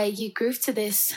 Way you groove to this.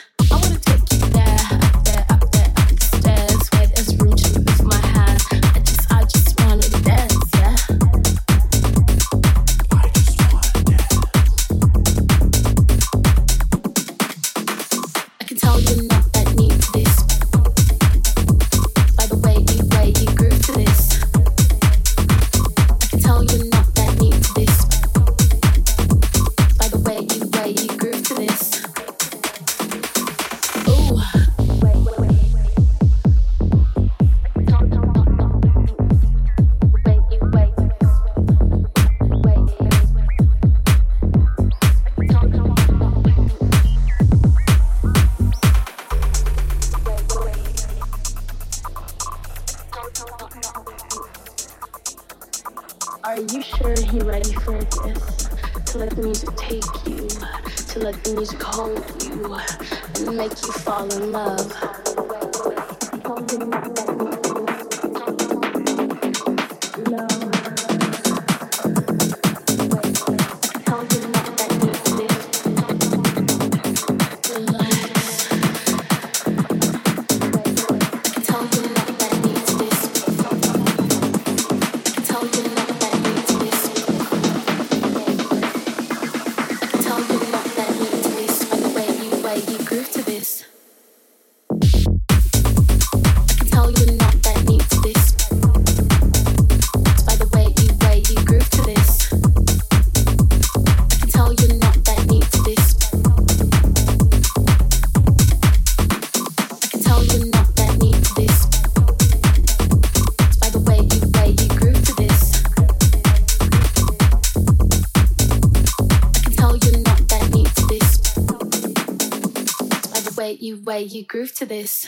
to fall in love. Way you groove to this.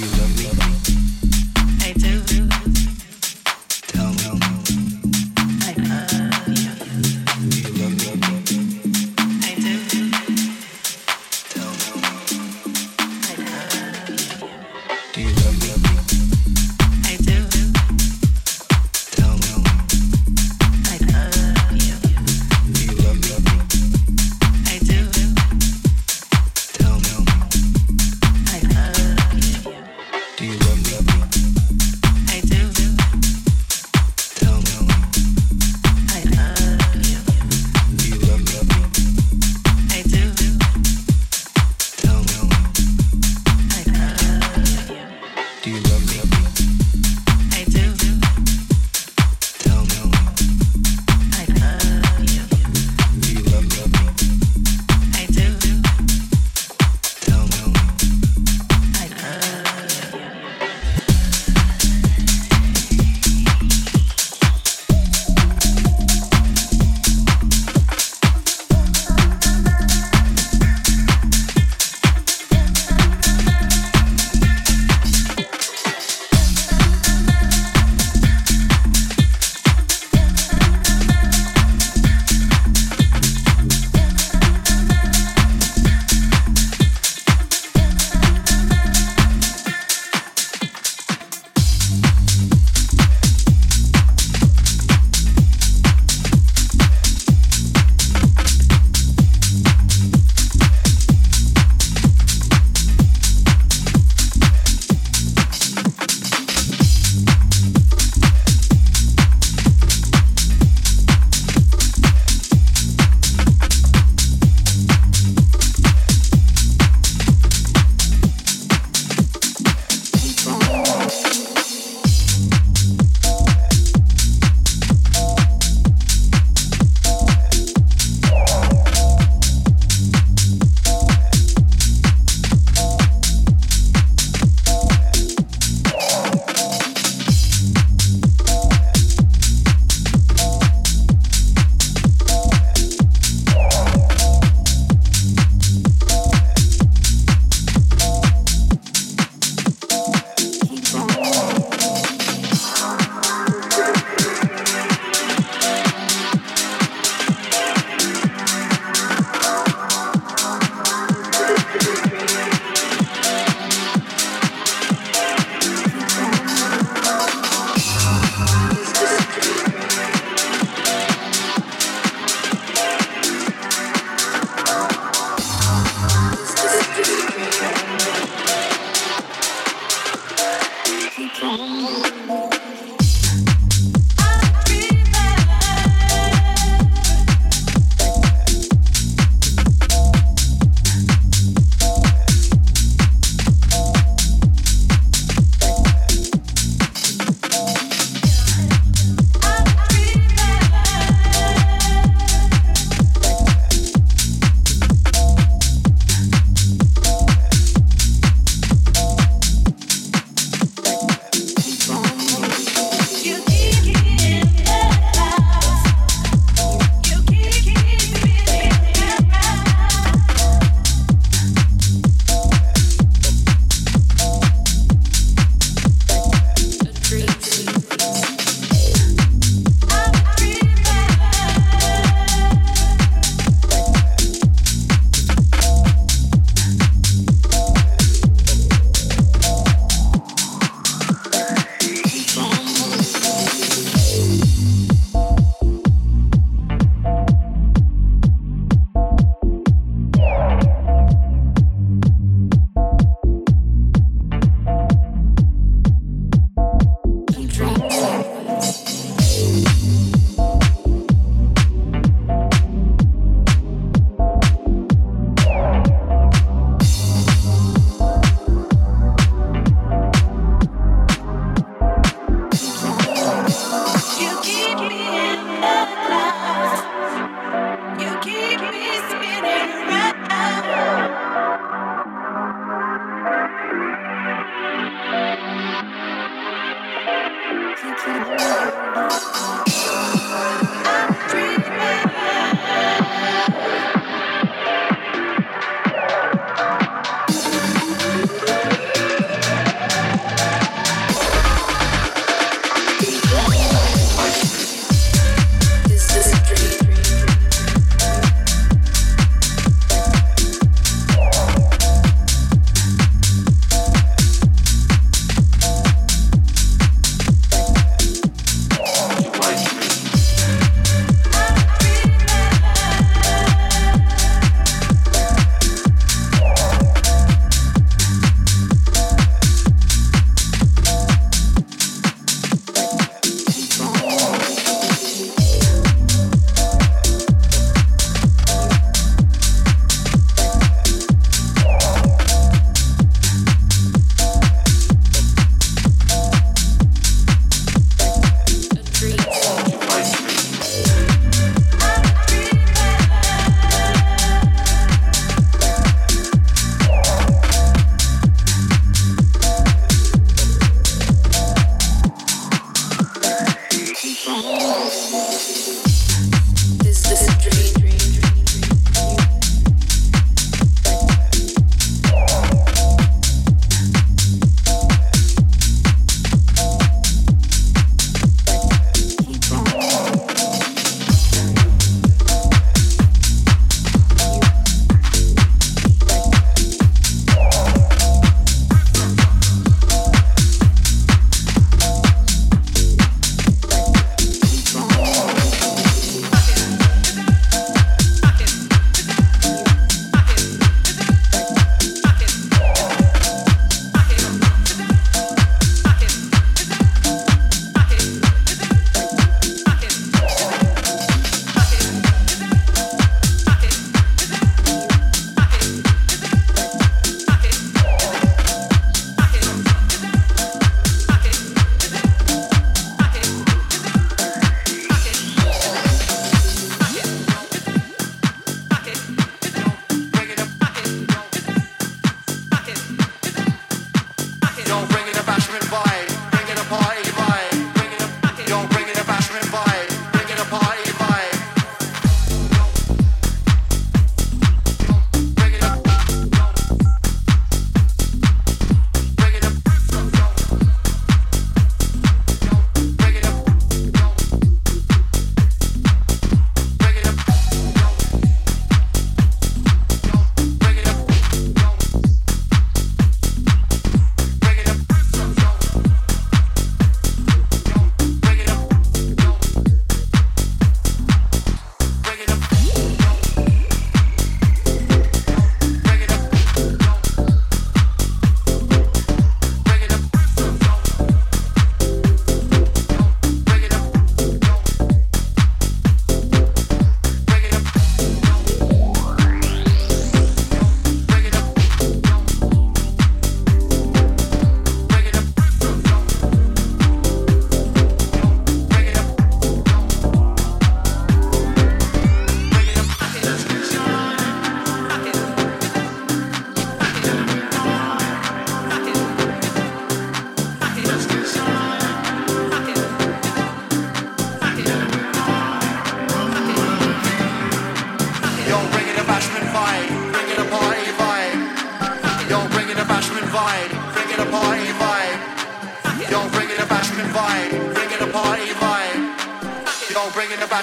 Love me?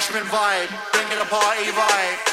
Bashment vibe, bringing a party vibe.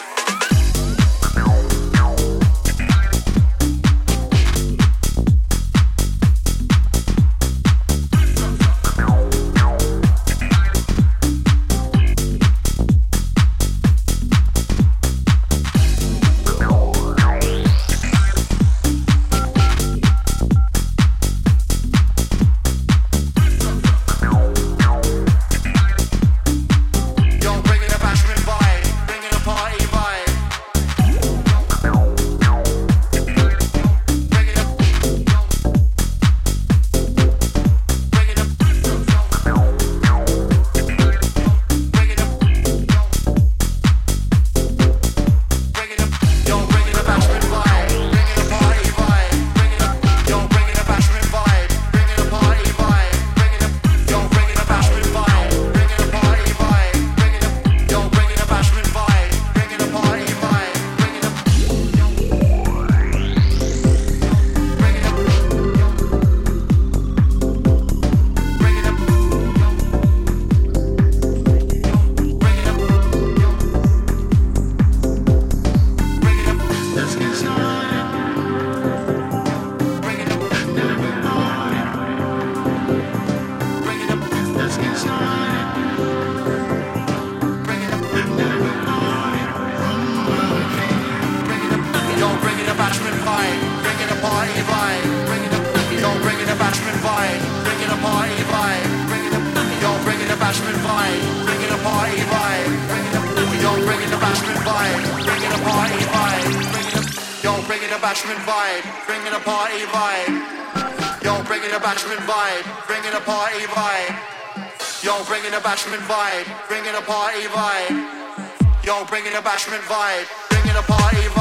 Bashment vibe, bringing a party vibe. Yo, bringing a bashment vibe, bringing a party vibe.